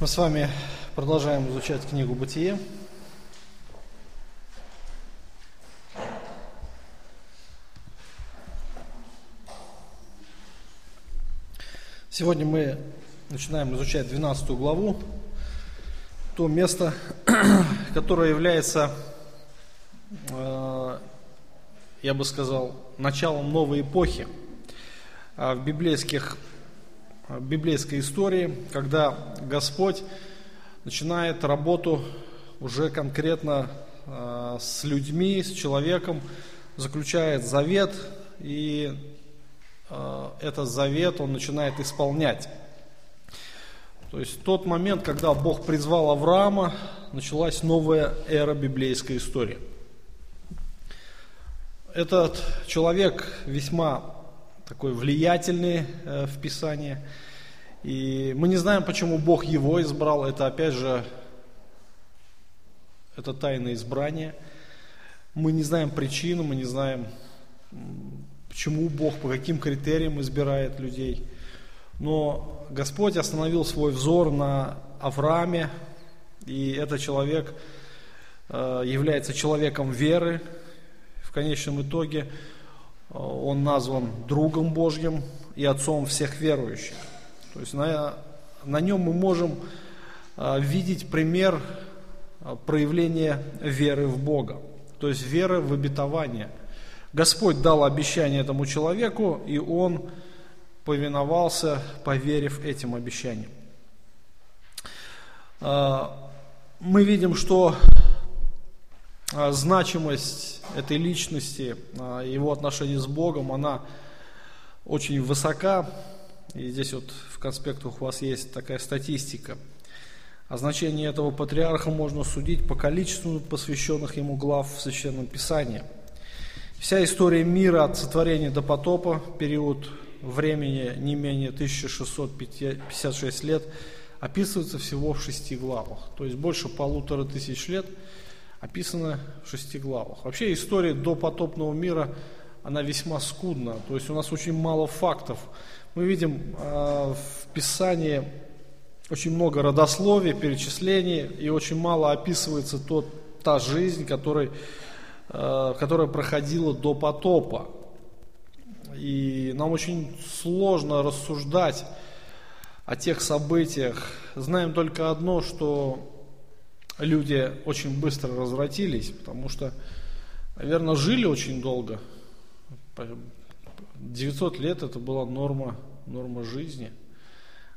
Мы с вами продолжаем изучать книгу «Бытие». Сегодня мы начинаем изучать 12 главу, то место, которое является, э, я бы сказал, началом новой эпохи э, в библейских библейской истории, когда Господь начинает работу уже конкретно э, с людьми, с человеком, заключает завет, и э, этот завет он начинает исполнять. То есть тот момент, когда Бог призвал Авраама, началась новая эра библейской истории. Этот человек весьма такой влиятельный э, в Писании. И мы не знаем, почему Бог его избрал. Это опять же, это тайное избрание. Мы не знаем причину, мы не знаем, почему Бог, по каким критериям избирает людей. Но Господь остановил свой взор на Аврааме, и этот человек э, является человеком веры. В конечном итоге он назван другом Божьим и отцом всех верующих. То есть на, на нем мы можем а, видеть пример а, проявления веры в Бога, то есть веры в обетование. Господь дал обещание этому человеку, и он повиновался, поверив этим обещаниям. А, мы видим, что значимость этой личности, его отношения с Богом, она очень высока. И здесь вот в конспектах у вас есть такая статистика. О значении этого патриарха можно судить по количеству посвященных ему глав в Священном Писании. Вся история мира от сотворения до потопа, период времени не менее 1656 лет, описывается всего в шести главах. То есть больше полутора тысяч лет описано в шести главах. Вообще история до потопного мира, она весьма скудна. То есть у нас очень мало фактов мы видим э, в Писании очень много родословий, перечислений, и очень мало описывается тот, та жизнь, который, э, которая проходила до потопа. И нам очень сложно рассуждать о тех событиях. Знаем только одно, что люди очень быстро развратились, потому что, наверное, жили очень долго. 900 лет это была норма норма жизни.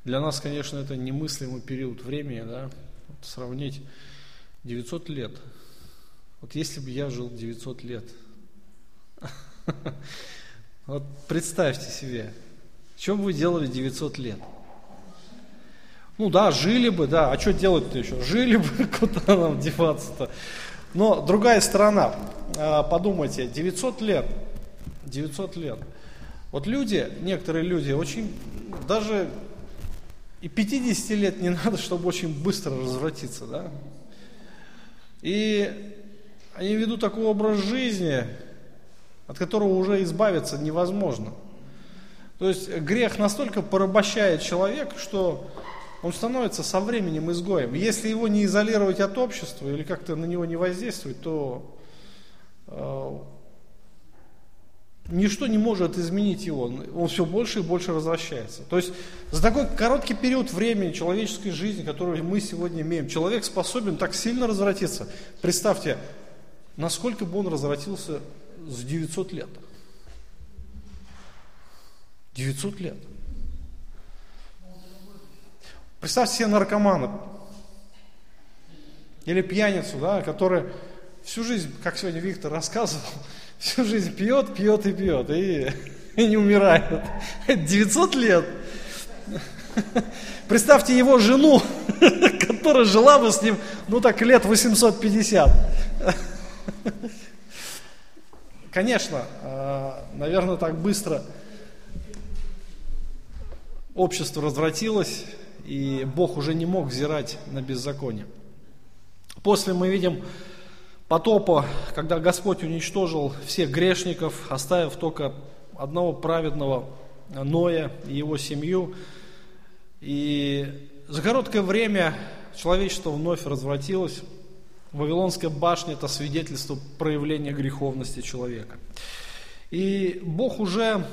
Для нас, конечно, это немыслимый период времени, да, вот сравнить 900 лет. Вот если бы я жил 900 лет, вот представьте себе, бы вы делали 900 лет? Ну да, жили бы, да, а что делать-то еще? Жили бы, куда нам деваться-то? Но другая сторона, а, подумайте, 900 лет, 900 лет – вот люди, некоторые люди, очень, даже и 50 лет не надо, чтобы очень быстро развратиться, да? И они ведут такой образ жизни, от которого уже избавиться невозможно. То есть грех настолько порабощает человека, что он становится со временем изгоем. Если его не изолировать от общества или как-то на него не воздействовать, то э, ничто не может изменить его, он все больше и больше возвращается. То есть за такой короткий период времени человеческой жизни, который мы сегодня имеем, человек способен так сильно развратиться. Представьте, насколько бы он развратился за 900 лет. 900 лет. Представьте себе наркомана или пьяницу, да, который всю жизнь, как сегодня Виктор рассказывал, всю жизнь пьет, пьет и пьет, и, и не умирает. 900 лет. Представьте его жену, которая жила бы с ним, ну так, лет 850. Конечно, а, наверное, так быстро общество развратилось, и Бог уже не мог взирать на беззаконие. После мы видим потопа, когда Господь уничтожил всех грешников, оставив только одного праведного Ноя и его семью. И за короткое время человечество вновь развратилось. Вавилонская башня – это свидетельство проявления греховности человека. И Бог уже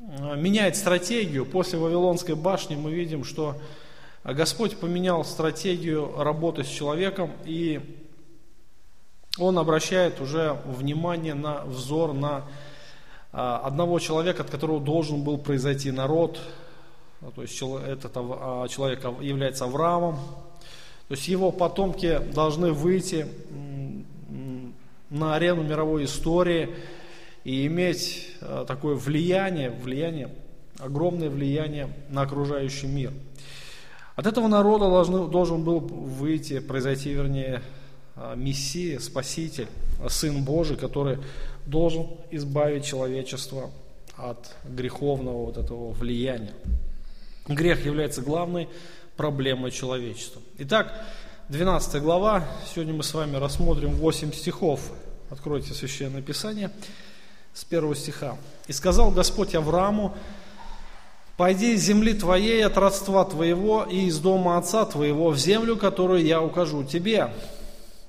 э, меняет стратегию. После Вавилонской башни мы видим, что Господь поменял стратегию работы с человеком, и Он обращает уже внимание на взор на э, одного человека, от которого должен был произойти народ, то есть этот а, человек является Авраамом, то есть его потомки должны выйти на арену мировой истории и иметь такое влияние, влияние, огромное влияние на окружающий мир. От этого народа должен был выйти, произойти, вернее, Мессия, Спаситель, Сын Божий, который должен избавить человечество от греховного вот этого влияния. Грех является главной проблемой человечества. Итак, 12 глава. Сегодня мы с вами рассмотрим 8 стихов. Откройте Священное Писание с первого стиха. «И сказал Господь Аврааму, «Пойди из земли твоей, от родства твоего и из дома отца твоего в землю, которую я укажу тебе.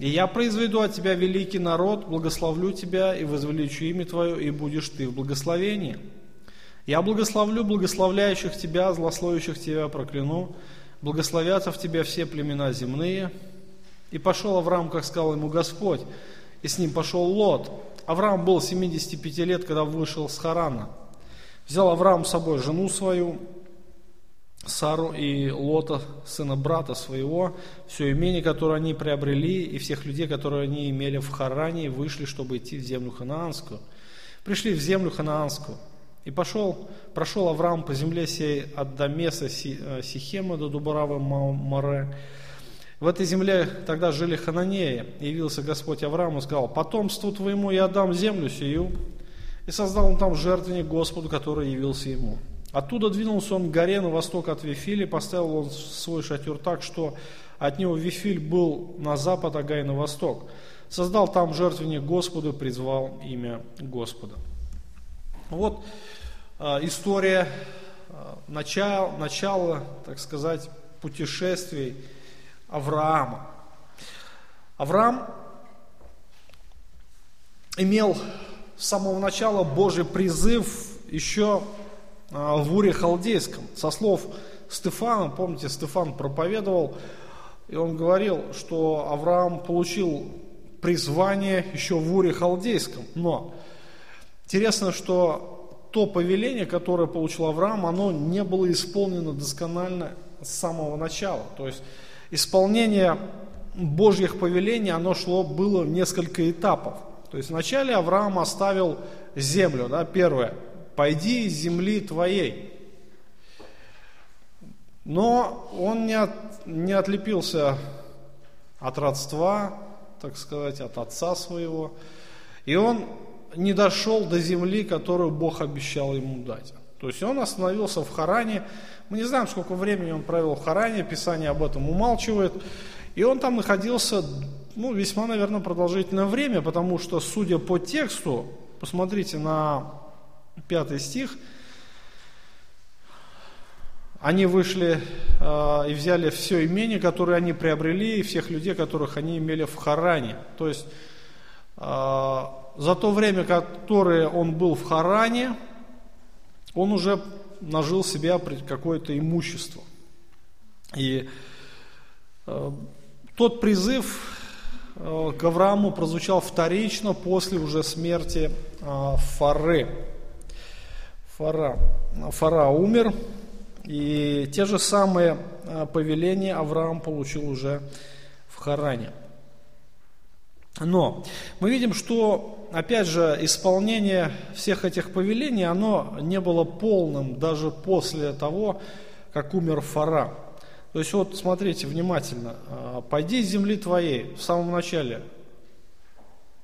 И я произведу от тебя великий народ, благословлю тебя и возвеличу имя твое, и будешь ты в благословении. Я благословлю благословляющих тебя, злословящих тебя прокляну, благословятся в тебя все племена земные». И пошел Авраам, как сказал ему Господь, и с ним пошел Лот, Авраам был 75 лет, когда вышел с Харана. Взял Авраам с собой жену свою, Сару и Лота, сына брата своего, все имение, которое они приобрели, и всех людей, которые они имели в Харане, вышли, чтобы идти в землю ханаанскую. Пришли в землю ханаанскую. И пошел, прошел Авраам по земле сей от Дамеса э, Сихема до Дубаравы Море, в этой земле тогда жили хананеи. Явился Господь Аврааму и сказал, потомству твоему я дам землю сию. И создал он там жертвенник Господу, который явился ему. Оттуда двинулся он к горе на восток от Вифили, поставил он свой шатер так, что от него Вифиль был на запад, а Гай на восток. Создал там жертвенник Господу, призвал имя Господа. Вот э, история э, начала, начала, так сказать, путешествий Авраама. Авраам имел с самого начала Божий призыв еще в Уре Халдейском. Со слов Стефана, помните, Стефан проповедовал, и он говорил, что Авраам получил призвание еще в Уре Халдейском. Но интересно, что то повеление, которое получил Авраам, оно не было исполнено досконально с самого начала. То есть исполнение Божьих повелений, оно шло, было несколько этапов. То есть вначале Авраам оставил землю, да, первое, пойди из земли твоей. Но он не, от, не отлепился от родства, так сказать, от отца своего. И он не дошел до земли, которую Бог обещал ему дать. То есть он остановился в Харане, мы не знаем, сколько времени он провел в Харане, Писание об этом умалчивает. И он там находился, ну, весьма, наверное, продолжительное время, потому что, судя по тексту, посмотрите на пятый стих, они вышли э, и взяли все имение, которое они приобрели, и всех людей, которых они имели в Харане. То есть э, за то время, которое он был в Харане, он уже нажил себе какое-то имущество. И э, тот призыв э, к Аврааму прозвучал вторично после уже смерти э, Фары. Фара. Фара умер, и те же самые э, повеления Авраам получил уже в Харане. Но мы видим, что, опять же, исполнение всех этих повелений, оно не было полным даже после того, как умер Фара. То есть вот смотрите внимательно, а, пойди из земли твоей в самом начале.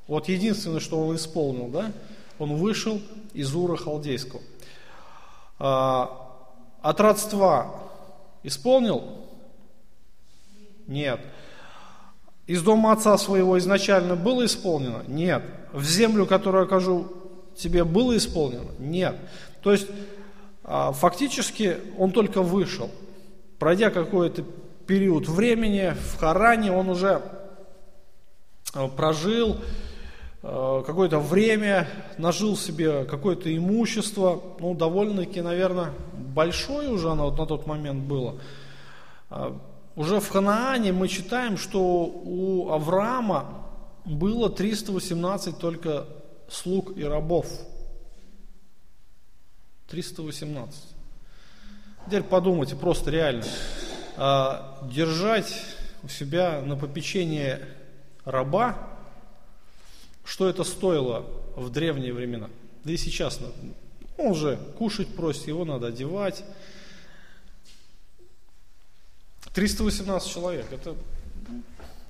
Вот единственное, что он исполнил, да, он вышел из Ура Халдейского. А, от родства исполнил? Нет. Из дома отца своего изначально было исполнено? Нет. В землю, которую окажу тебе, было исполнено? Нет. То есть, а, фактически, он только вышел. пройдя какой-то период времени в Харане, он уже э, прожил какое-то время, нажил себе какое-то имущество, ну, довольно-таки, наверное, большое уже оно вот на тот момент было. А, уже в Ханаане мы читаем, что у Авраама было 318 только слуг и рабов. 318. Теперь подумайте, просто реально. А, держать у себя на попечение раба, что это стоило в древние времена. Да и сейчас он же кушать просит, его надо одевать. 318 человек, это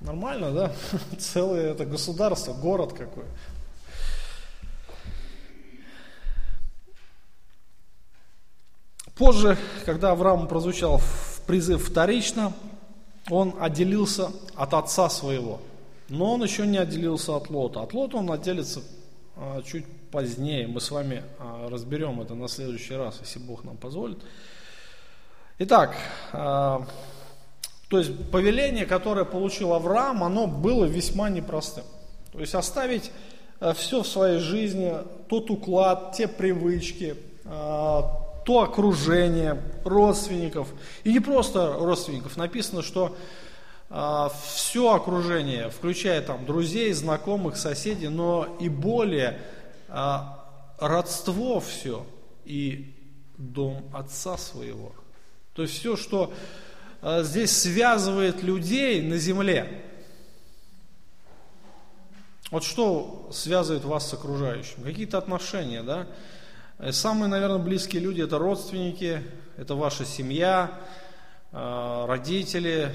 нормально, да? Целое это государство, город какой. Позже, когда Авраам прозвучал призыв вторично, он отделился от отца своего. Но он еще не отделился от Лота. От Лота он отделится а, чуть позднее. Мы с вами а, разберем это на следующий раз, если Бог нам позволит. Итак, а, то есть повеление, которое получил Авраам, оно было весьма непростым. То есть оставить все в своей жизни, тот уклад, те привычки, то окружение родственников. И не просто родственников. Написано, что все окружение, включая там друзей, знакомых, соседей, но и более а, родство все и дом отца своего. То есть все, что а, здесь связывает людей на земле. Вот что связывает вас с окружающим? Какие-то отношения, да? Э, самые, наверное, близкие люди – это родственники, это ваша семья, родители,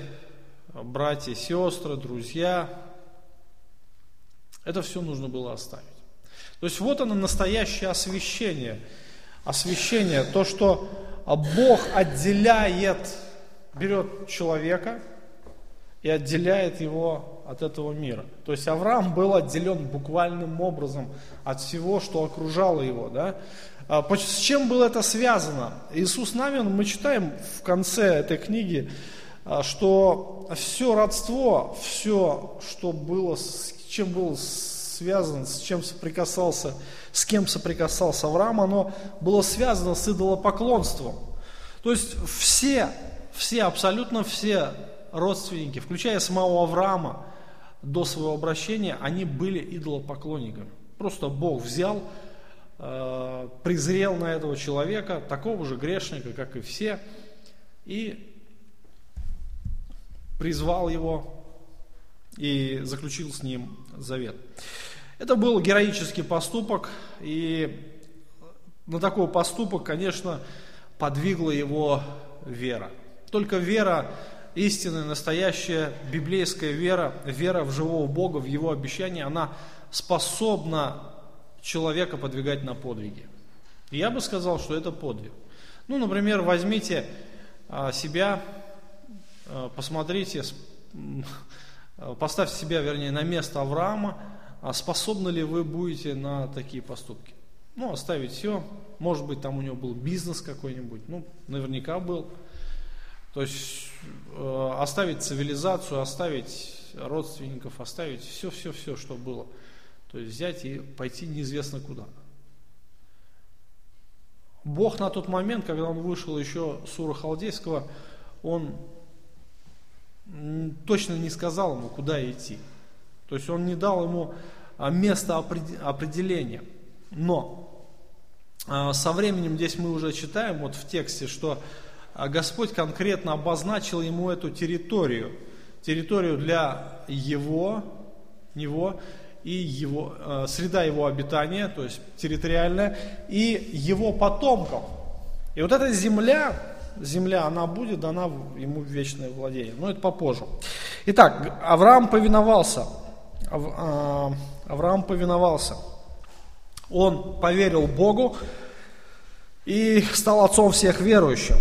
братья, сестры, друзья. Это все нужно было оставить. То есть вот оно настоящее освящение. Освящение, то, что Бог отделяет, берет человека и отделяет его от этого мира. То есть Авраам был отделен буквальным образом от всего, что окружало его. Да? А, с чем было это связано? Иисус Навин, мы читаем в конце этой книги, а, что все родство, все, что было, с чем был связан, с чем соприкасался, с кем соприкасался Авраам, оно было связано с идолопоклонством. То есть все, все, абсолютно все родственники, включая самого Авраама, до своего обращения, они были идолопоклонниками. Просто Бог взял, Э, презрел на этого человека, такого же грешника, как и все, и призвал его и заключил с ним завет. Это был героический поступок, и на такой поступок, конечно, подвигла его вера. Только вера, истинная, настоящая библейская вера, вера в живого Бога, в Его обещание, она способна человека подвигать на подвиги. И я бы сказал, что это подвиг. Ну, например, возьмите а, себя, посмотрите, поставьте себя, вернее, на место Авраама, а способны ли вы будете на такие поступки. Ну, оставить все, может быть, там у него был бизнес какой-нибудь, ну, наверняка был. То есть э, оставить цивилизацию, оставить родственников, оставить все-все-все, что было – то есть взять и пойти неизвестно куда. Бог на тот момент, когда он вышел еще с Ура Халдейского, он точно не сказал ему, куда идти. То есть он не дал ему а, место определения. Но а, со временем здесь мы уже читаем вот в тексте, что а, Господь конкретно обозначил ему эту территорию, территорию для его, него и его, среда его обитания, то есть территориальная, и его потомков. И вот эта земля, земля, она будет дана ему в вечное владение. Но это попозже. Итак, Авраам повиновался. Э, Авраам повиновался. Он поверил Богу и стал отцом всех верующих.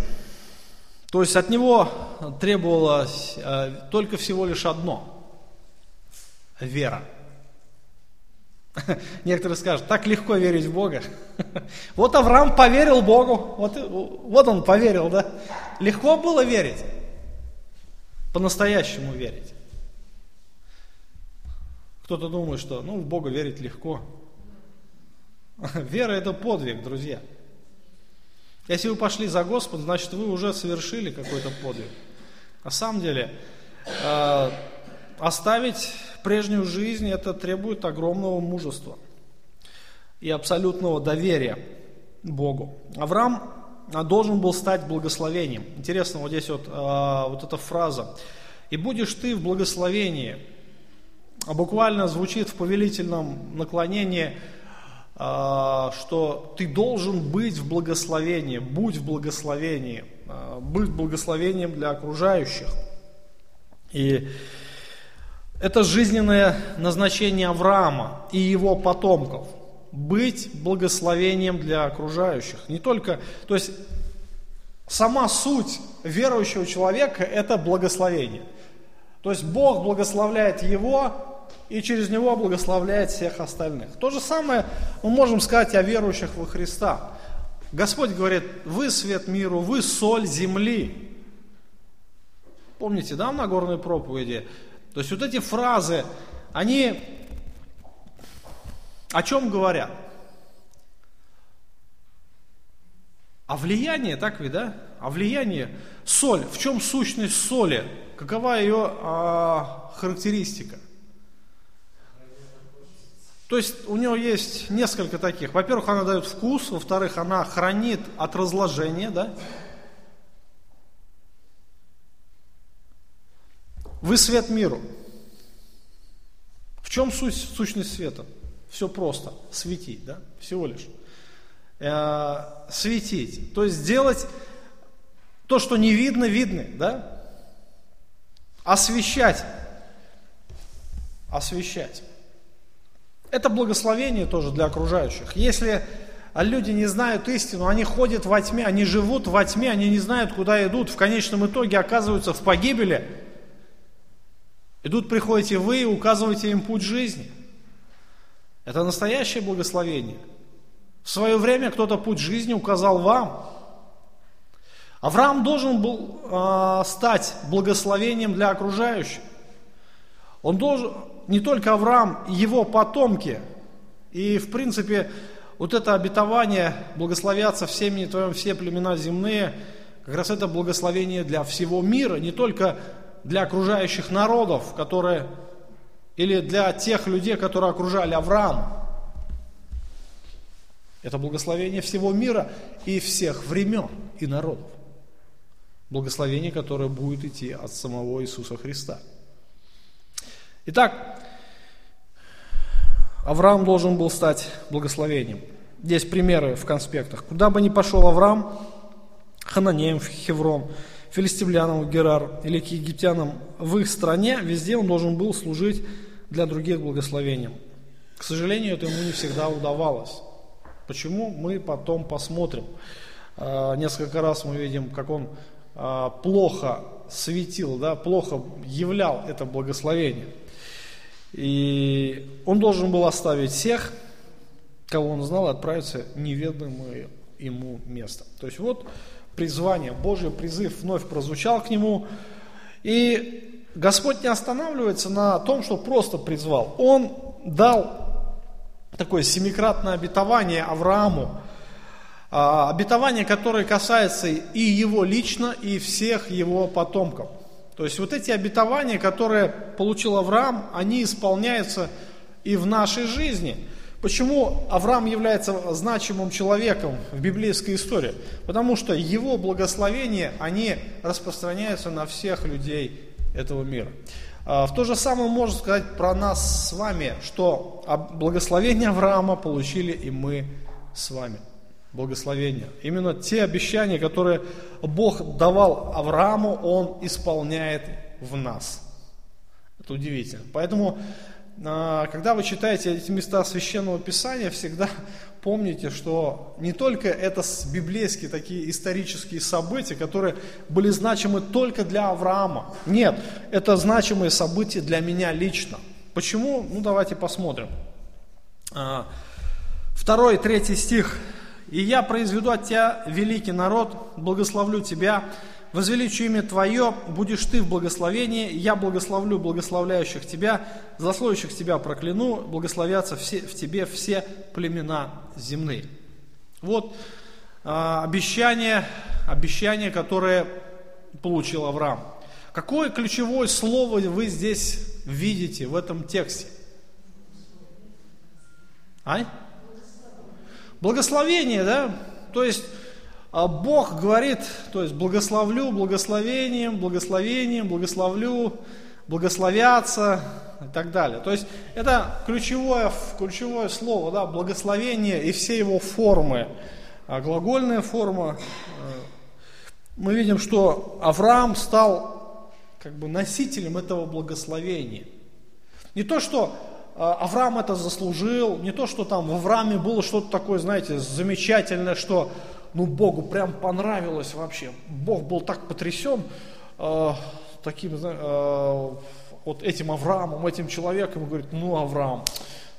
То есть от него требовалось э, только всего лишь одно – вера – Некоторые скажут, так легко верить в Бога. Вот Авраам поверил Богу, вот, вот он поверил, да? Легко было верить, по-настоящему верить. Кто-то думает, что ну, в Бога верить легко. Вера это подвиг, друзья. Если вы пошли за Господом, значит вы уже совершили какой-то подвиг. На самом деле, э, оставить прежнюю жизнь это требует огромного мужества и абсолютного доверия Богу. Авраам а, должен был стать благословением. Интересно, вот здесь вот, э, вот эта фраза. «И будешь ты в благословении». А буквально звучит в повелительном наклонении – а, что ты должен быть в благословении, будь в благословении, а, быть благословением для окружающих. И это жизненное назначение Авраама и его потомков. Быть благословением для окружающих. Не только, то есть сама суть верующего человека – это благословение. То есть Бог благословляет его, и через него благословляет всех остальных. То же самое мы можем сказать о верующих во Христа. Господь говорит, вы свет миру, вы соль земли. Помните, да, на горной проповеди? То есть вот эти фразы, они о чем говорят? О влиянии, так ведь, да? О влиянии. Соль. В чем сущность соли? Какова ее а, характеристика? То есть у нее есть несколько таких. Во-первых, она дает вкус, во-вторых, она хранит от разложения, да? Вы свет миру. В чем суть, сущность света? Все просто. Светить, да? Всего лишь. Э, светить. То есть сделать то, что не видно, видно, да? Освещать. Освещать. Это благословение тоже для окружающих. Если люди не знают истину, они ходят во тьме, они живут во тьме, они не знают, куда идут, в конечном итоге оказываются в погибели. И тут приходите вы и указываете им путь жизни. Это настоящее благословение. В свое время кто-то путь жизни указал вам. Авраам должен был э, стать благословением для окружающих. Он должен, не только Авраам, его потомки. И, в принципе, вот это обетование благословятся всеми твоим все племена земные, как раз это благословение для всего мира, не только для окружающих народов, которые, или для тех людей, которые окружали Авраам. Это благословение всего мира и всех времен и народов. Благословение, которое будет идти от самого Иисуса Христа. Итак, Авраам должен был стать благословением. Здесь примеры в конспектах. Куда бы ни пошел Авраам, Хананеем в Хеврон, филистимлянам Герар или к египтянам в их стране, везде он должен был служить для других благословением. К сожалению, это ему не всегда удавалось. Почему? Мы потом посмотрим. А, несколько раз мы видим, как он а, плохо светил, да, плохо являл это благословение. И он должен был оставить всех, кого он знал, и отправиться неведомое ему место. То есть вот призвание, Божий призыв вновь прозвучал к нему. И Господь не останавливается на том, что просто призвал. Он дал такое семикратное обетование Аврааму, а, обетование, которое касается и его лично, и всех его потомков. То есть вот эти обетования, которые получил Авраам, они исполняются и в нашей жизни. Почему Авраам является значимым человеком в библейской истории? Потому что его благословения, они распространяются на всех людей этого мира. А, в то же самое можно сказать про нас с вами, что благословение Авраама получили и мы с вами благословения. Именно те обещания, которые Бог давал Аврааму, Он исполняет в нас. Это удивительно. Поэтому, когда вы читаете эти места Священного Писания, всегда помните, что не только это библейские такие исторические события, которые были значимы только для Авраама. Нет, это значимые события для меня лично. Почему? Ну, давайте посмотрим. А, второй, третий стих. «И я произведу от тебя великий народ, благословлю тебя, возвеличу имя Твое, будешь Ты в благословении, я благословлю благословляющих Тебя, заслоящих Тебя прокляну, благословятся все, в Тебе все племена земные». Вот а, обещание, обещание, которое получил Авраам. Какое ключевое слово вы здесь видите в этом тексте? Ай? Благословение, да? То есть Бог говорит, то есть благословлю благословением, благословением, благословлю, благословятся и так далее. То есть это ключевое, ключевое слово, да, благословение и все его формы. А глагольная форма, э, мы видим, что Авраам стал как бы носителем этого благословения. Не то, что а, Авраам это заслужил, не то, что там в Аврааме было что-то такое, знаете, замечательное, что ну Богу прям понравилось вообще. Бог был так потрясен э, таким, э, вот этим Авраамом, этим человеком, и говорит, ну Авраам,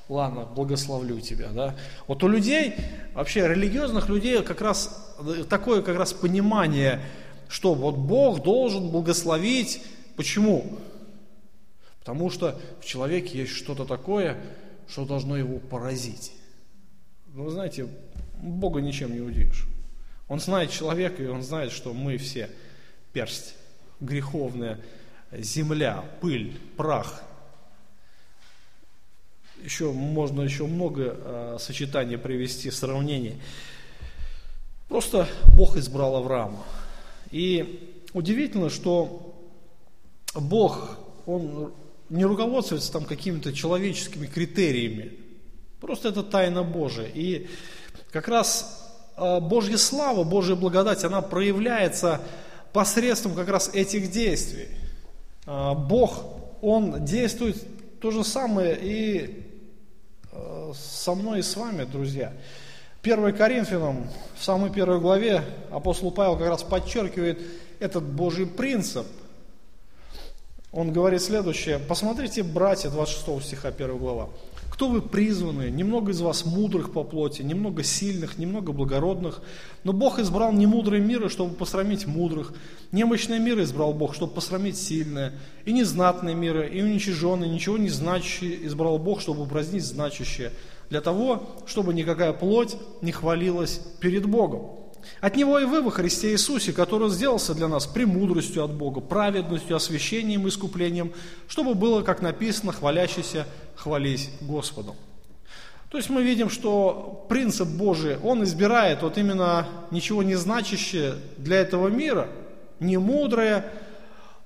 ладно, благословлю тебя, да. Вот у людей, вообще религиозных людей как раз такое как раз понимание, что вот Бог должен благословить, почему? Потому что в человеке есть что-то такое, что должно его поразить. Ну, вы знаете, Бога ничем не удивишь. Он знает человека, и он знает, что мы все персть, греховная земля, пыль, прах. Еще можно еще много э, сочетаний привести, сравнений. Просто Бог избрал Авраама. И удивительно, что Бог, Он не руководствуется там какими-то человеческими критериями. Просто это тайна Божия. И как раз Божья слава, Божья благодать, она проявляется посредством как раз этих действий. Э, Бог, Он действует то же самое и э, со мной и с вами, друзья. 1 Коринфянам, в самой первой главе, апостол Павел как раз подчеркивает этот Божий принцип. Он говорит следующее. Посмотрите, братья, 26 стиха 1 глава. Кто вы призваны? Немного из вас мудрых по плоти, немного сильных, немного благородных. Но Бог избрал немудрые миры, чтобы посрамить мудрых. Немощные миры избрал Бог, чтобы посрамить сильное. И незнатные миры, и уничиженные, ничего не значащие избрал Бог, чтобы упразднить значащее. Для того, чтобы никакая плоть не хвалилась перед Богом. От Него и вы во Христе Иисусе, который сделался для нас премудростью от Бога, праведностью, освящением и искуплением, чтобы было, как написано, хвалящийся, хвались Господом. То есть мы видим, что принцип Божий, он избирает вот именно ничего не значащее для этого мира, не мудрое,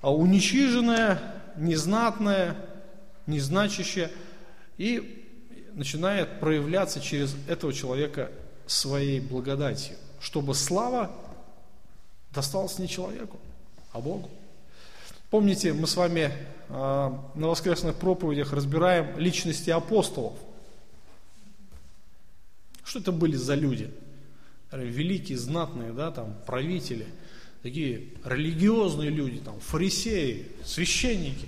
а уничиженное, незнатное, незначащее, и начинает проявляться через этого человека своей благодатью чтобы слава досталась не человеку, а Богу. Помните, мы с вами э, на воскресных проповедях разбираем личности апостолов. Что это были за люди? Великие, знатные, да, там, правители, такие религиозные люди, там, фарисеи, священники.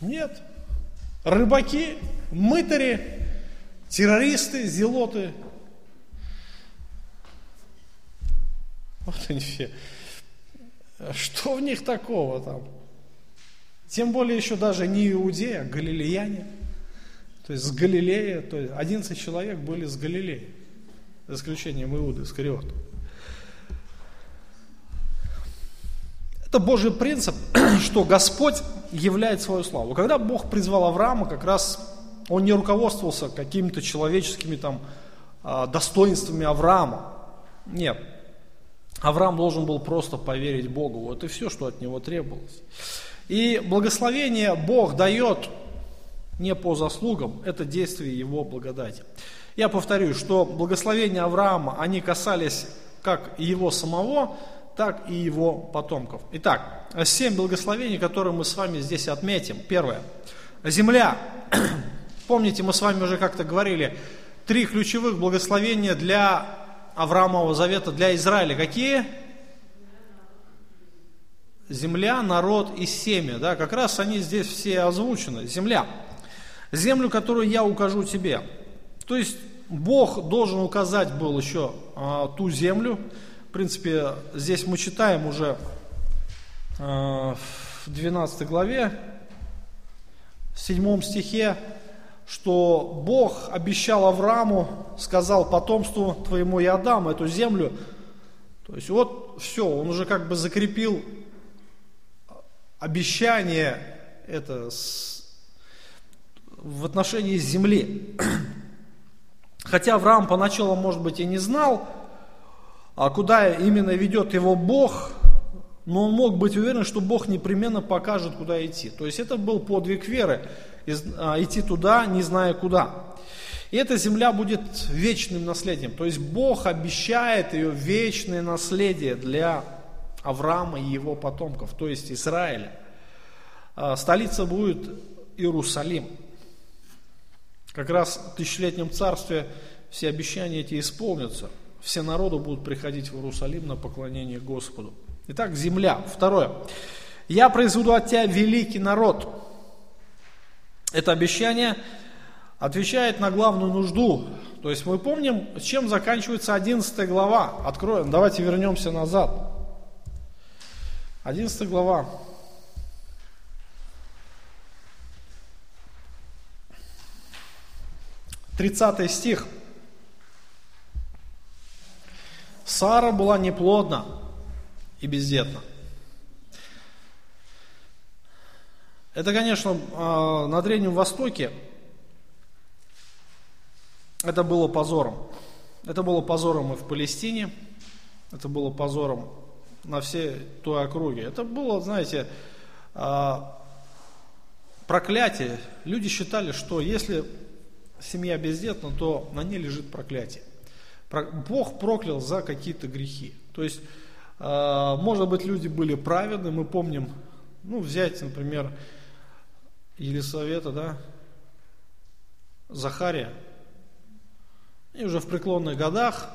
Нет. Рыбаки, мытари, террористы, зелоты, Вот они все. Что в них такого там? Тем более еще даже не иудеи, а галилеяне. То есть с Галилея, то есть 11 человек были с Галилеи, за исключением Иуды, Искариота. Это Божий принцип, что Господь являет свою славу. Когда Бог призвал Авраама, как раз он не руководствовался какими-то человеческими там а, достоинствами Авраама. Нет, Авраам должен был просто поверить Богу. Вот и все, что от него требовалось. И благословение Бог дает не по заслугам, это действие Его благодати. Я повторю, что благословения Авраама, они касались как его самого, так и его потомков. Итак, семь благословений, которые мы с вами здесь отметим. Первое. Земля. Помните, мы с вами уже как-то говорили, три ключевых благословения для Авраамового завета для Израиля какие? Земля, народ и семя. Да, как раз они здесь все озвучены. Земля. Землю, которую я укажу тебе. То есть Бог должен указать был еще а, ту землю. В принципе, здесь мы читаем уже а, в 12 главе, в 7 стихе, что Бог обещал Аврааму, сказал потомству твоему, я дам эту землю. То есть вот все, он уже как бы закрепил обещание это с, в отношении земли. Хотя Авраам поначалу, может быть, и не знал, а куда именно ведет его Бог, но он мог быть уверен, что Бог непременно покажет, куда идти. То есть это был подвиг веры, идти туда, не зная куда. И эта земля будет вечным наследием. То есть Бог обещает ее вечное наследие для Авраама и его потомков, то есть Израиля. А, столица будет Иерусалим. Как раз в тысячелетнем царстве все обещания эти исполнятся. Все народы будут приходить в Иерусалим на поклонение Господу. Итак, земля. Второе. Я произведу от тебя великий народ. Это обещание отвечает на главную нужду. То есть мы помним, чем заканчивается 11 глава. Откроем, давайте вернемся назад. 11 глава. 30 стих. Сара была неплодна и бездетна. Это, конечно, а, на Древнем Востоке это было позором. Это было позором и в Палестине, это было позором на всей той округе. Это было, знаете, а, проклятие. Люди считали, что если семья бездетна, то на ней лежит проклятие. Бог проклял за какие-то грехи. То есть, а, может быть, люди были праведны, мы помним, ну, взять, например, Елисавета, да, Захария, и уже в преклонных годах,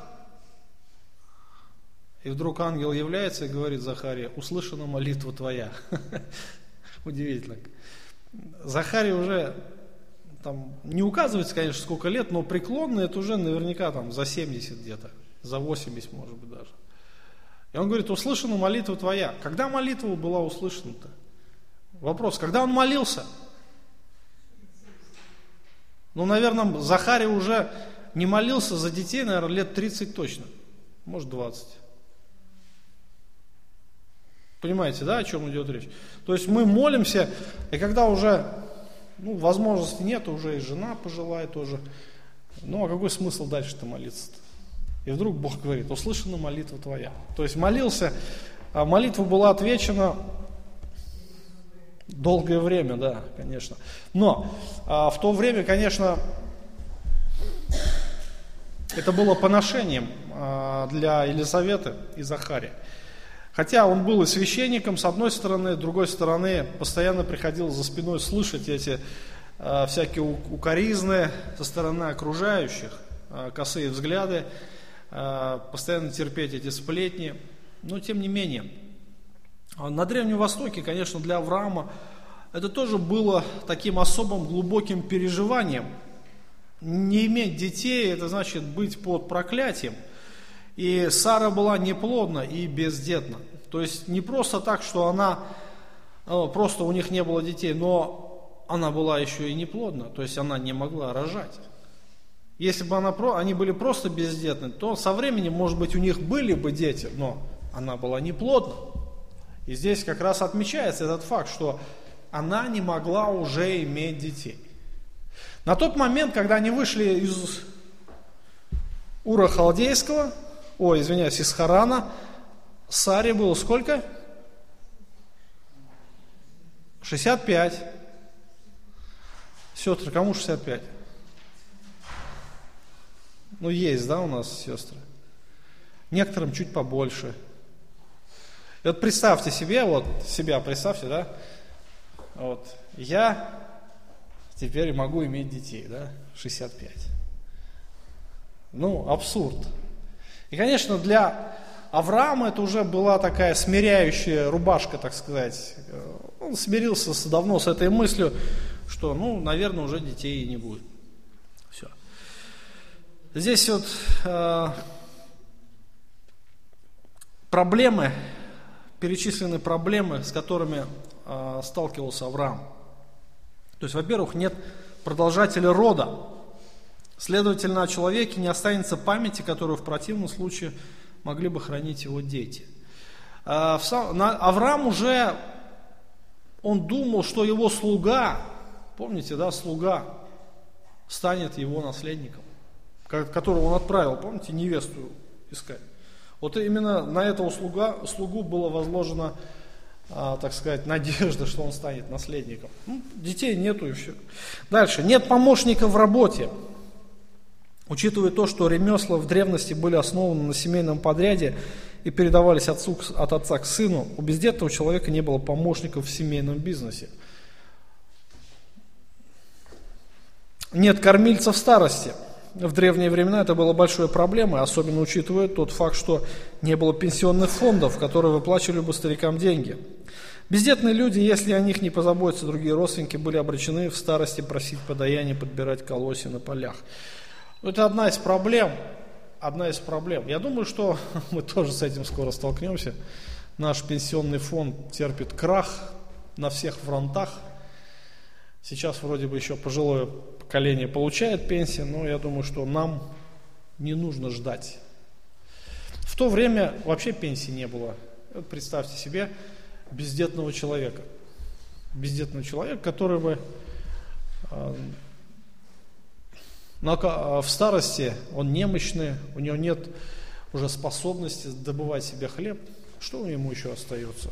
и вдруг ангел является и говорит Захария, услышана молитва твоя. Удивительно. Захарий уже там не указывается, конечно, сколько лет, но преклонный это уже наверняка там за 70 где-то, за 80 может быть даже. И он говорит, услышана молитва твоя. Когда молитва была услышана-то? Вопрос, когда он молился? Ну, наверное, Захарий уже не молился за детей, наверное, лет 30 точно. Может, 20. Понимаете, да, о чем идет речь? То есть мы молимся, и когда уже ну, возможности нет, уже и жена пожилая тоже. Ну, а какой смысл дальше-то молиться-то? И вдруг Бог говорит, услышана молитва твоя. То есть молился, а молитва была отвечена долгое время, да, конечно. Но а, в то время, конечно, это было поношением а, для Елизаветы и Захария. Хотя он был и священником, с одной стороны, с другой стороны, постоянно приходил за спиной слышать эти э, всякие укоризны со стороны окружающих, э, косые взгляды, э, постоянно терпеть эти сплетни. Но тем не менее, на Древнем Востоке, конечно, для Авраама это тоже было таким особым глубоким переживанием. Не иметь детей, это значит быть под проклятием – и Сара была неплодна и бездетна. То есть не просто так, что она, ну, просто у них не было детей, но она была еще и неплодна, то есть она не могла рожать. Если бы она, они были просто бездетны, то со временем, может быть, у них были бы дети, но она была неплодна. И здесь как раз отмечается этот факт, что она не могла уже иметь детей. На тот момент, когда они вышли из Ура Халдейского, ой, извиняюсь, из Харана, Саре было сколько? 65. Сестры, кому 65? Ну, есть, да, у нас сестры. Некоторым чуть побольше. И вот представьте себе, вот себя представьте, да, вот, я теперь могу иметь детей, да, 65. Ну, абсурд. И, конечно, для Авраама это уже была такая смиряющая рубашка, так сказать. Он смирился давно с этой мыслью, что, ну, наверное, уже детей и не будет. Все. Здесь вот э, проблемы, перечислены проблемы, с которыми э, сталкивался Авраам. То есть, во-первых, нет продолжателя рода. Следовательно, о человеке не останется памяти, которую в противном случае могли бы хранить его дети. Э, Авраам уже, он думал, что его слуга, помните, да, слуга, станет его наследником, которого он отправил, помните, невесту искать. Вот именно на этого слуга, слугу было возложено, а, так сказать, надежда, что он станет наследником. Ну, детей нету и все. Дальше. Нет помощника в работе. Учитывая то, что ремесла в древности были основаны на семейном подряде и передавались отцу, от отца к сыну, у бездетного человека не было помощников в семейном бизнесе. Нет кормильца в старости – в древние времена это было большой проблемой, особенно учитывая тот факт, что не было пенсионных фондов, которые выплачивали бы старикам деньги. Бездетные люди, если о них не позаботятся другие родственники, были обречены в старости просить подаяние, подбирать колосья на полях. Это одна из проблем, одна из проблем. Я думаю, что мы тоже с этим скоро столкнемся. Наш пенсионный фонд терпит крах на всех фронтах. Сейчас вроде бы еще пожилое поколение получает пенсию, но я думаю, что нам не нужно ждать. В то время вообще пенсии не было. Вот представьте себе бездетного человека. Бездетного человека, который бы а, а, в старости, он немощный, у него нет уже способности добывать себе хлеб, что ему еще остается?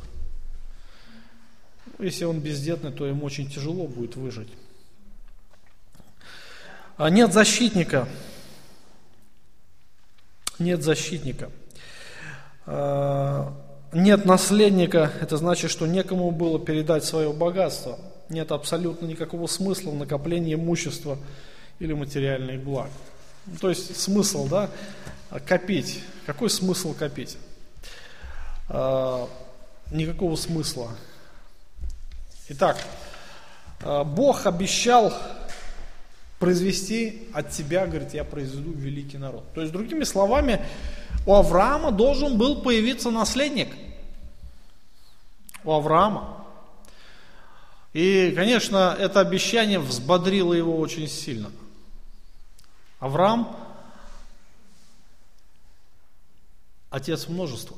Если он бездетный, то ему очень тяжело будет выжить. А нет защитника. Нет защитника. А, нет наследника, это значит, что некому было передать свое богатство. Нет абсолютно никакого смысла в накоплении имущества или материальных благ. То есть смысл, да, копить. Какой смысл копить? А, никакого смысла. Итак, Бог обещал произвести от тебя, говорит, я произведу великий народ. То есть, другими словами, у Авраама должен был появиться наследник. У Авраама. И, конечно, это обещание взбодрило его очень сильно. Авраам – отец множества.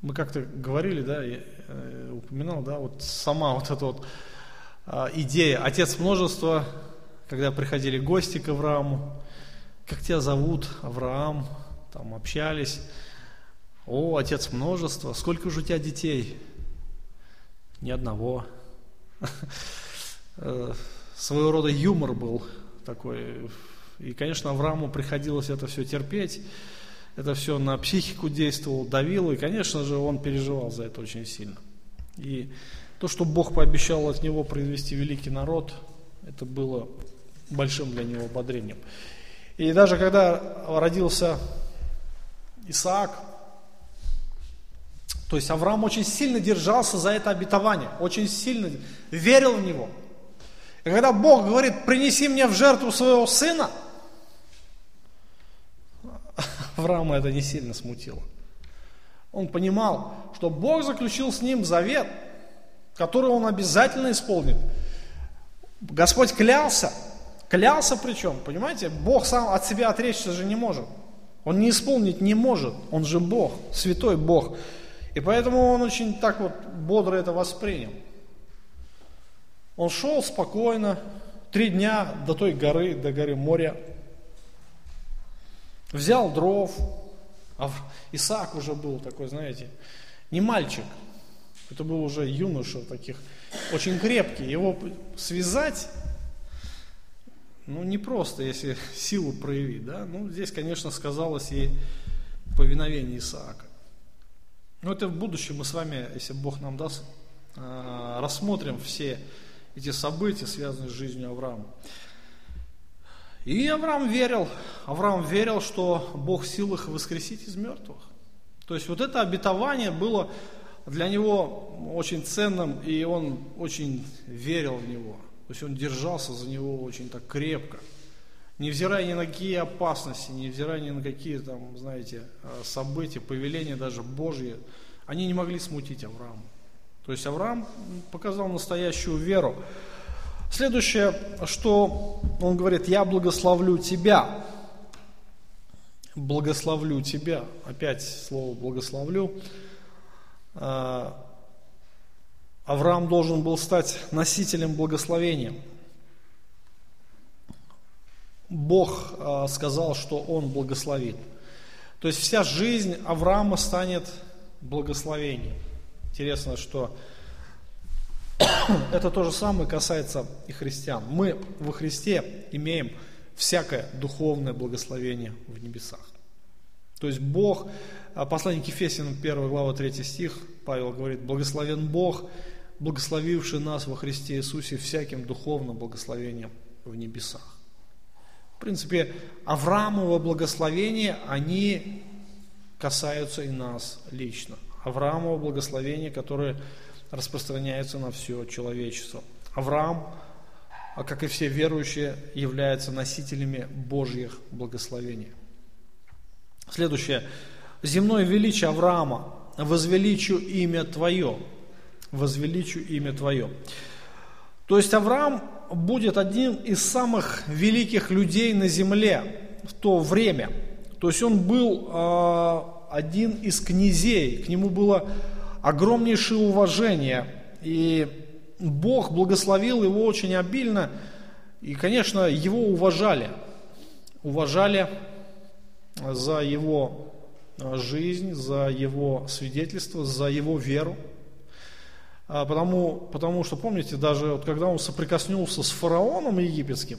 Мы как-то говорили, да, я э, упоминал, да, вот сама вот эта вот идея «Отец множества», когда приходили гости к Аврааму, как тебя зовут, Авраам, там общались, о, отец множества, сколько же у тебя детей? Ни одного. Э, своего рода юмор был такой. И, конечно, Аврааму приходилось это все терпеть, это все на психику действовало, давило, и, конечно же, он переживал за это очень сильно. И то, что Бог пообещал от него произвести великий народ, это было большим для него ободрением. И даже когда родился Исаак, то есть Авраам очень сильно держался за это обетование, очень сильно верил в него. И когда Бог говорит, принеси мне в жертву своего сына, Авраама это не сильно смутило. Он понимал, что Бог заключил с ним завет – которую он обязательно исполнит. Господь клялся, клялся причем, понимаете, Бог сам от себя отречься же не может. Он не исполнить не может, он же Бог, святой Бог. И поэтому он очень так вот бодро это воспринял. Он шел спокойно, три дня до той горы, до горы моря. Взял дров, а Исаак уже был такой, знаете, не мальчик, это был уже юноша таких, очень крепкий. Его связать, ну, не просто, если силу проявить, да. Ну, здесь, конечно, сказалось и повиновение Исаака. Но это в будущем мы с вами, если Бог нам даст, а, рассмотрим все эти события, связанные с жизнью Авраама. И Авраам верил, Авраам верил, что Бог в силах воскресить из мертвых. То есть вот это обетование было для него очень ценным, и он очень верил в него. То есть он держался за него очень так крепко. Невзирая ни на какие опасности, невзирая ни на какие там, знаете, э, события, повеления даже Божьи, они не могли смутить Авраама. То есть Авраам показал настоящую веру. Следующее, что он говорит, я благословлю тебя. Благословлю тебя. Опять слово благословлю. А, Авраам должен был стать носителем благословения. Бог а, сказал, что он благословит. То есть вся жизнь Авраама станет благословением. Интересно, что это то же самое касается и христиан. Мы во Христе имеем всякое духовное благословение в небесах. То есть Бог, послание к Ефесянам 1 глава 3 стих, Павел говорит, благословен Бог, благословивший нас во Христе Иисусе всяким духовным благословением в небесах. В принципе, Авраамово благословения, они касаются и нас лично. Авраамово благословение, которое распространяется на все человечество. Авраам, а как и все верующие, является носителями Божьих благословений. Следующее. Земное величие Авраама. Возвеличу имя Твое. Возвеличу имя Твое. То есть Авраам будет одним из самых великих людей на земле в то время. То есть он был э, один из князей, к нему было огромнейшее уважение. И Бог благословил его очень обильно. И, конечно, его уважали. Уважали за его жизнь, за его свидетельство, за его веру. А, потому, потому что, помните, даже вот когда он соприкоснулся с фараоном египетским,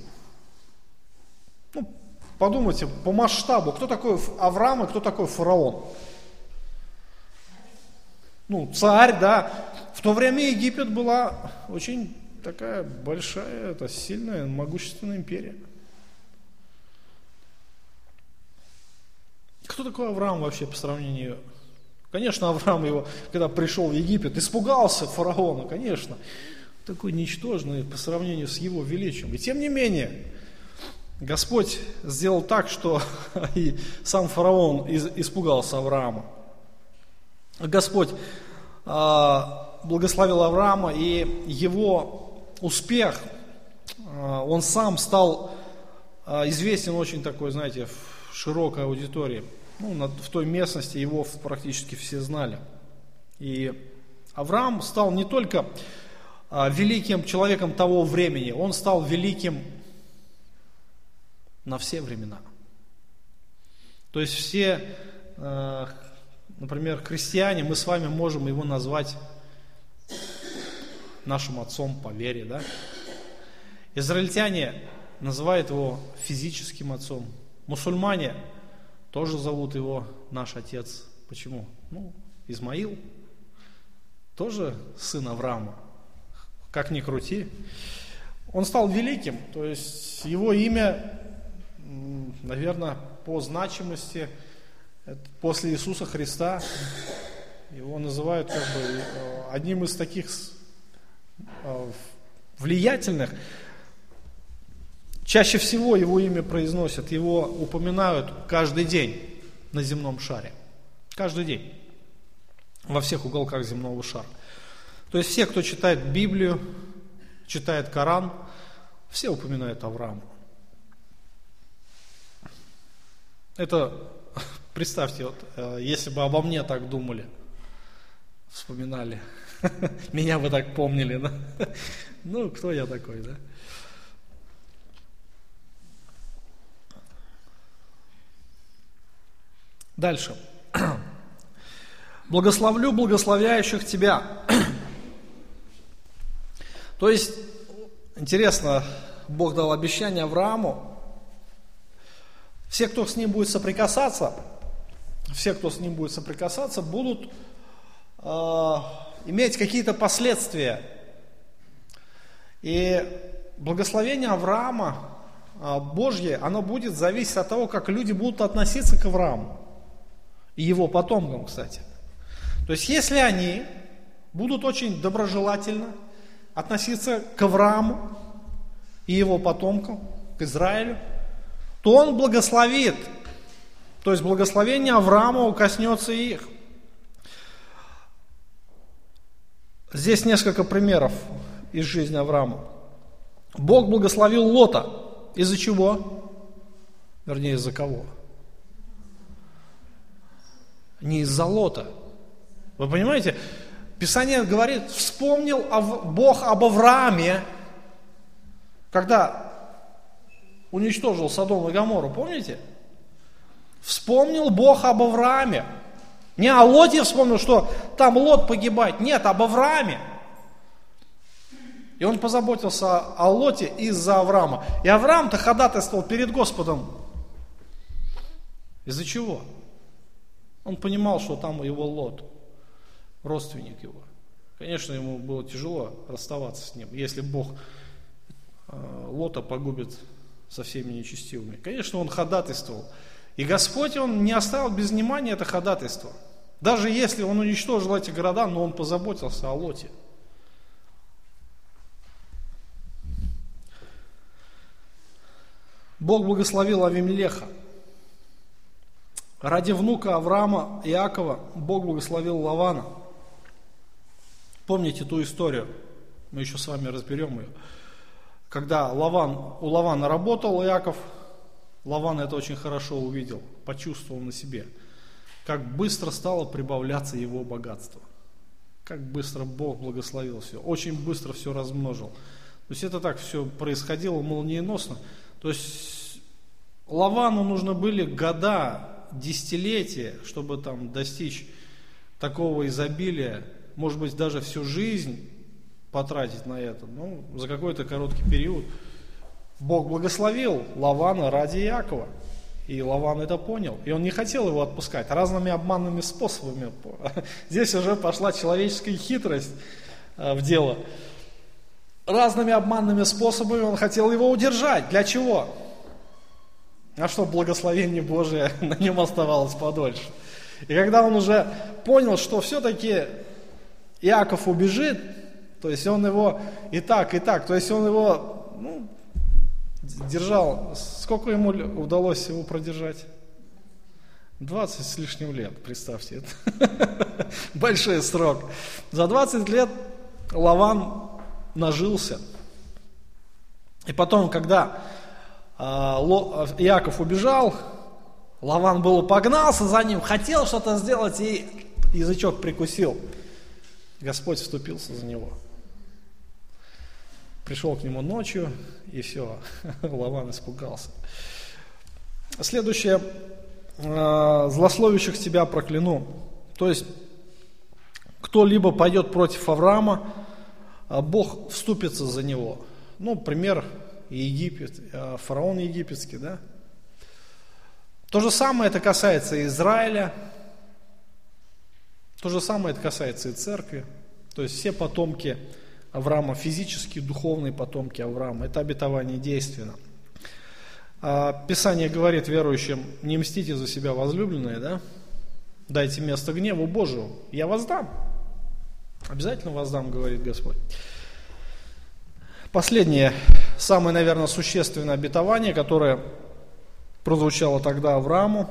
ну, подумайте по масштабу, кто такой Авраам и кто такой фараон? ну, царь, да. В то время Египет была очень такая большая, это сильная, могущественная империя. Кто такой Авраам вообще по сравнению? Конечно, Авраам его, когда пришел в Египет, испугался фараона, конечно. Такой ничтожный по сравнению с его величием. И тем не менее, Господь сделал так, что и сам фараон испугался Авраама. Господь а, благословил Авраама, и его успех, а, он сам стал а, известен очень такой, знаете, в широкой аудитории. Ну, в той местности его практически все знали. И Авраам стал не только великим человеком того времени, он стал великим на все времена. То есть все например, христиане, мы с вами можем его назвать нашим отцом по вере, да? Израильтяне называют его физическим отцом. Мусульмане тоже зовут его наш отец. Почему? Ну, Измаил тоже сын Авраама. Как ни крути. Он стал великим, то есть его имя, наверное, по значимости – после Иисуса Христа его называют как бы э, одним из таких э, влиятельных. Чаще всего его имя произносят, его упоминают каждый день на земном шаре. Каждый день. Во всех уголках земного шара. То есть все, кто читает Библию, читает Коран, все упоминают Авраама. Это Представьте, вот, э, если бы обо мне так думали, вспоминали, меня бы так помнили? Ну, кто я такой, да? Дальше. Благословлю благословляющих тебя. То есть, интересно, Бог дал обещание Аврааму, все, кто с ним будет соприкасаться, все, кто с ним будет соприкасаться, будут э, иметь какие-то последствия. И благословение Авраама э, Божье, оно будет зависеть от того, как люди будут относиться к Аврааму. И его потомкам, кстати. То есть, если они будут очень доброжелательно относиться к Аврааму, и его потомкам, к Израилю, то он благословит. То есть благословение Авраама коснется их. Здесь несколько примеров из жизни Авраама. Бог благословил Лота. Из-за чего? Вернее, из-за кого? Не из-за Лота. Вы понимаете? Писание говорит, вспомнил Бог об Аврааме, когда уничтожил Содом и Гамору, помните? Вспомнил Бог об Аврааме. Не о Лоте вспомнил, что там Лот погибает. Нет, об Аврааме. И он позаботился о Лоте из-за Авраама. И Авраам-то ходатайствовал перед Господом. Из-за чего? Он понимал, что там его Лот, родственник его. Конечно, ему было тяжело расставаться с ним, если Бог э, Лота погубит со всеми нечестивыми. Конечно, он ходатайствовал. И Господь, Он не оставил без внимания это ходатайство. Даже если Он уничтожил эти города, но Он позаботился о Лоте. Бог благословил Авимелеха. Ради внука Авраама Иакова Бог благословил Лавана. Помните ту историю? Мы еще с вами разберем ее. Когда Лаван, у Лавана работал Иаков, Лаван это очень хорошо увидел, почувствовал на себе, как быстро стало прибавляться его богатство. Как быстро Бог благословил все. Очень быстро все размножил. То есть это так все происходило молниеносно. То есть Лавану нужно были года, десятилетия, чтобы там достичь такого изобилия, может быть даже всю жизнь потратить на это. Ну, за какой-то короткий период. Бог благословил Лавана ради Якова. И Лаван это понял. И он не хотел его отпускать разными обманными способами. Здесь уже пошла человеческая хитрость э, в дело разными обманными способами он хотел его удержать. Для чего? А чтобы благословение Божие на нем оставалось подольше. И когда он уже понял, что все-таки Иаков убежит, то есть он его и так, и так, то есть он его ну, держал, сколько ему удалось его продержать? 20 с лишним лет, представьте, это большой срок. За 20 лет Лаван нажился. И потом, когда а, Яков убежал, Лаван был погнался за ним, хотел что-то сделать и язычок прикусил. Господь вступился за него. Пришел к нему ночью, и все, Лаван испугался. Следующее, а, злословящих тебя прокляну. То есть, кто-либо пойдет против Авраама, а Бог вступится за него. Ну, пример Египет, а, фараон египетский, да? То же самое это касается Израиля, то же самое это касается и церкви. То есть все потомки Авраама, физические, духовные потомки Авраама, это обетование действенно. А Писание говорит верующим, не мстите за себя возлюбленные, да? Дайте место гневу Божию, я воздам. Обязательно воздам, говорит Господь. Последнее, самое, наверное, существенное обетование, которое прозвучало тогда Аврааму,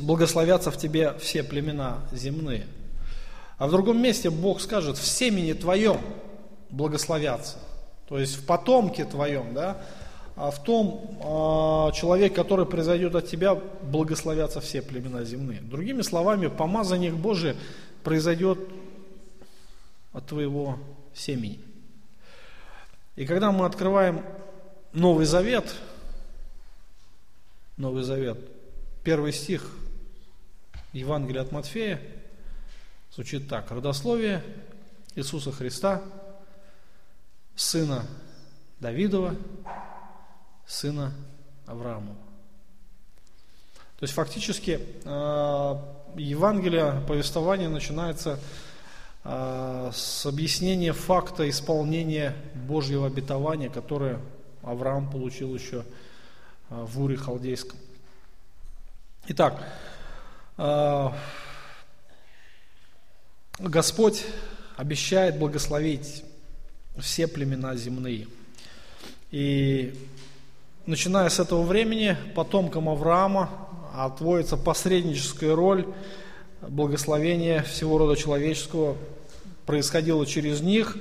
благословятся в тебе все племена земные. А в другом месте Бог скажет, в семени твоем благословятся. То есть в потомке твоем, да, а в том э, человеке, который произойдет от тебя, благословятся все племена земные. Другими словами, помазание Божие произойдет от твоего семени. И когда мы открываем Новый Завет, Новый Завет, первый стих Евангелия от Матфея звучит так. Родословие Иисуса Христа, сына Давидова, сына Авраамова. То есть фактически э, Евангелие, повествование начинается с объяснения факта исполнения Божьего обетования, которое Авраам получил еще а, в Уре Халдейском. Итак, а, Господь обещает благословить все племена земные. И начиная с этого времени потомкам Авраама отводится посредническая роль благословения всего рода человеческого происходило через них,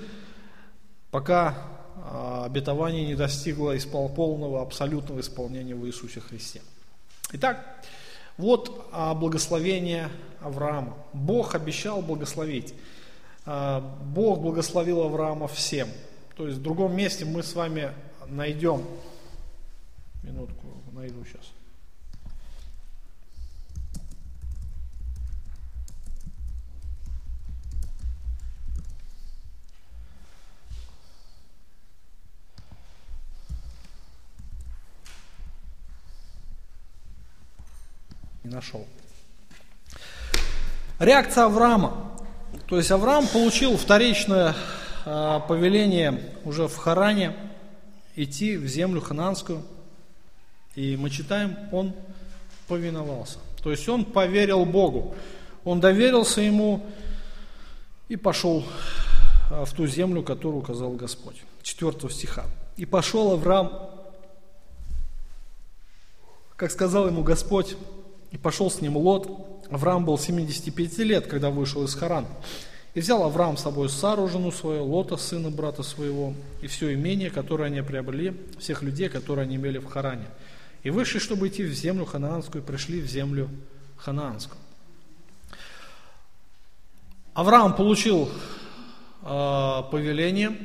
пока а, обетование не достигло полного абсолютного исполнения в Иисусе Христе. Итак, вот благословение Авраама. Бог обещал благословить. А, Бог благословил Авраама всем. То есть в другом месте мы с вами найдем, минутку, найду сейчас. Не нашел. Реакция Авраама. То есть Авраам получил вторичное э, повеление уже в Харане идти в землю хананскую. И мы читаем, он повиновался. То есть он поверил Богу. Он доверился ему и пошел а, в ту землю, которую указал Господь. 4 стиха. И пошел Авраам, как сказал ему Господь, и пошел с ним Лот, Авраам был 75 лет, когда вышел из Харана. И взял Авраам с собой Сару, жену свою, Лота, сына брата своего, и все имение, которое они приобрели, всех людей, которые они имели в Харане. И вышли, чтобы идти в землю ханаанскую, и пришли в землю ханаанскую. Авраам получил э, повеление,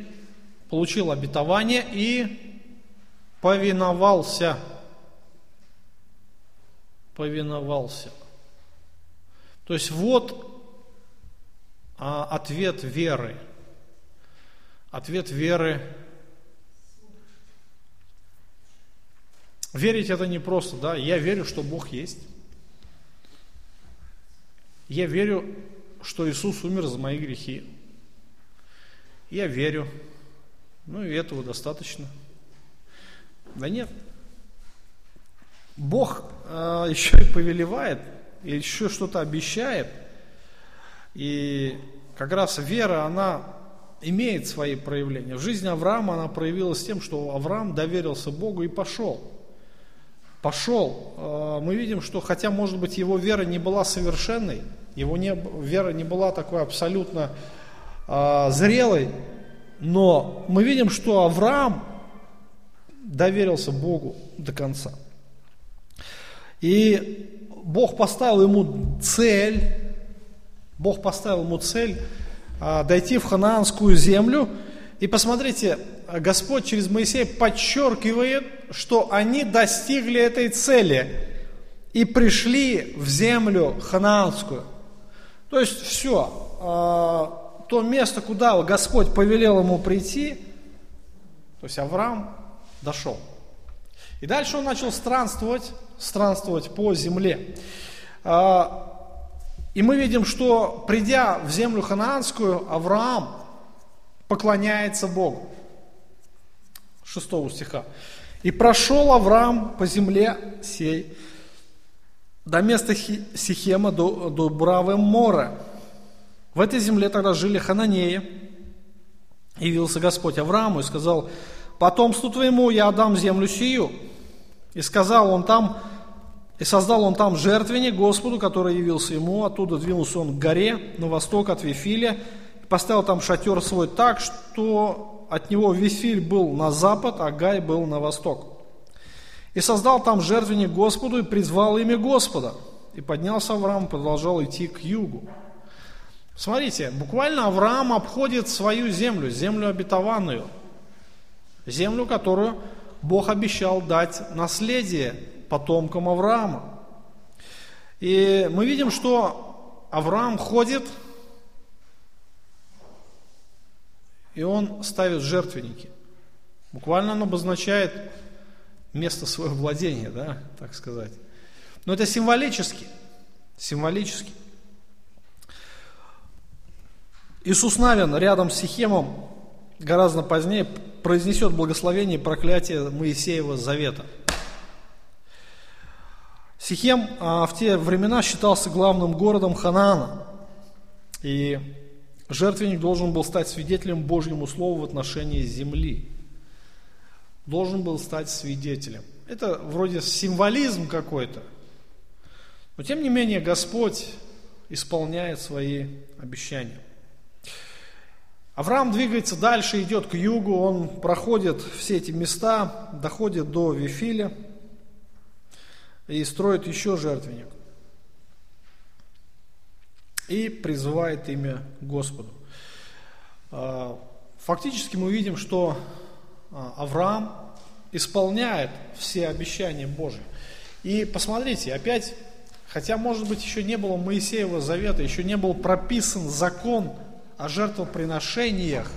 получил обетование и повиновался. Повиновался. То есть вот а, ответ веры. Ответ веры. Верить это не просто, да, я верю, что Бог есть. Я верю, что Иисус умер за мои грехи. Я верю. Ну и этого достаточно. Да нет. Бог э, еще и повелевает еще что-то обещает. И как раз вера, она имеет свои проявления. В жизни Авраама она проявилась тем, что Авраам доверился Богу и пошел. Пошел. Э, мы видим, что хотя, может быть, его вера не была совершенной, его не, вера не была такой абсолютно э, зрелой, но мы видим, что Авраам доверился Богу до конца. И Бог поставил ему цель, Бог поставил ему цель а, дойти в ханаанскую землю. И посмотрите, Господь через Моисея подчеркивает, что они достигли этой цели и пришли в землю ханаанскую. То есть все, а, то место, куда Господь повелел ему прийти, то есть Авраам дошел. И дальше он начал странствовать странствовать по земле. А, и мы видим, что придя в землю ханаанскую, Авраам поклоняется Богу. 6 стиха. «И прошел Авраам по земле сей до места Сихема, до, до Бравы Мора. В этой земле тогда жили хананеи. Явился Господь Аврааму и сказал, потомству твоему я отдам землю сию, и сказал он там, и создал он там жертвенник Господу, который явился ему. Оттуда двинулся он к горе на восток от Вифиля. Поставил там шатер свой так, что от него Вифиль был на запад, а Гай был на восток. И создал там жертвенник Господу и призвал имя Господа. И поднялся Авраам и продолжал идти к югу. Смотрите, буквально Авраам обходит свою землю, землю обетованную. Землю, которую Бог обещал дать наследие потомкам Авраама. И мы видим, что Авраам ходит, и он ставит жертвенники. Буквально он обозначает место своего владения, да, так сказать. Но это символически, символически. Иисус Навин рядом с Сихемом гораздо позднее произнесет благословение и проклятие Моисеева завета. Сихем а, в те времена считался главным городом Ханаана. И жертвенник должен был стать свидетелем Божьему Слову в отношении земли. должен был стать свидетелем. Это вроде символизм какой-то. Но тем не менее Господь исполняет свои обещания. Авраам двигается дальше, идет к югу, он проходит все эти места, доходит до Вифиля и строит еще жертвенник. И призывает имя Господу. А, фактически мы видим, что а, Авраам исполняет все обещания Божьи. И посмотрите, опять, хотя, может быть, еще не было Моисеева завета, еще не был прописан закон о жертвоприношениях,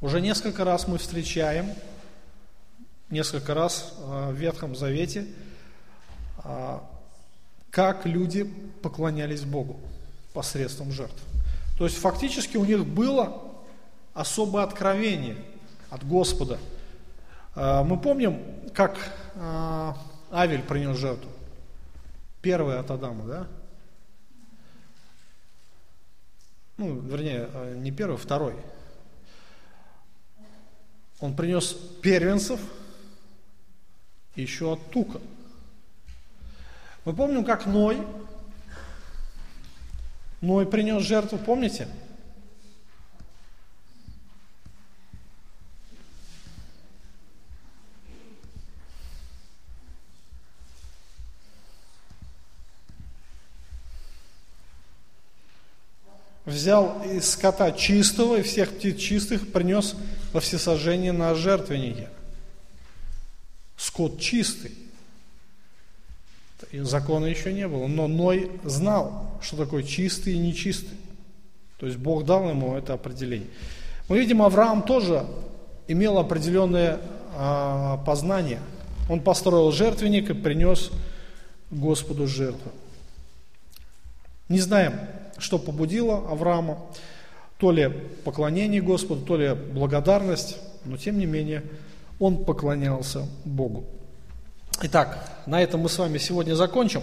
уже несколько раз мы встречаем, несколько раз а, в Ветхом Завете, а, как люди поклонялись Богу посредством жертв. То есть фактически у них было особое откровение от Господа. А, мы помним, как Авель принес жертву. Первый от Адама, да? Ну, вернее, э, не первый, второй. Он принес первенцев еще от тука. Мы помним, как Ной, Ной принес жертву, помните? Взял из скота чистого и всех птиц чистых принес во всесожжение на жертвеннике. Скот чистый. Закона еще не было. Но Ной знал, что такое чистый и нечистый. То есть Бог дал ему это определение. Мы видим, Авраам тоже имел определенное а, познание. Он построил жертвенник и принес Господу жертву. Не знаем, что побудило Авраама, то ли поклонение Господу, то ли благодарность, но тем не менее он поклонялся Богу. Итак, на этом мы с вами сегодня закончим.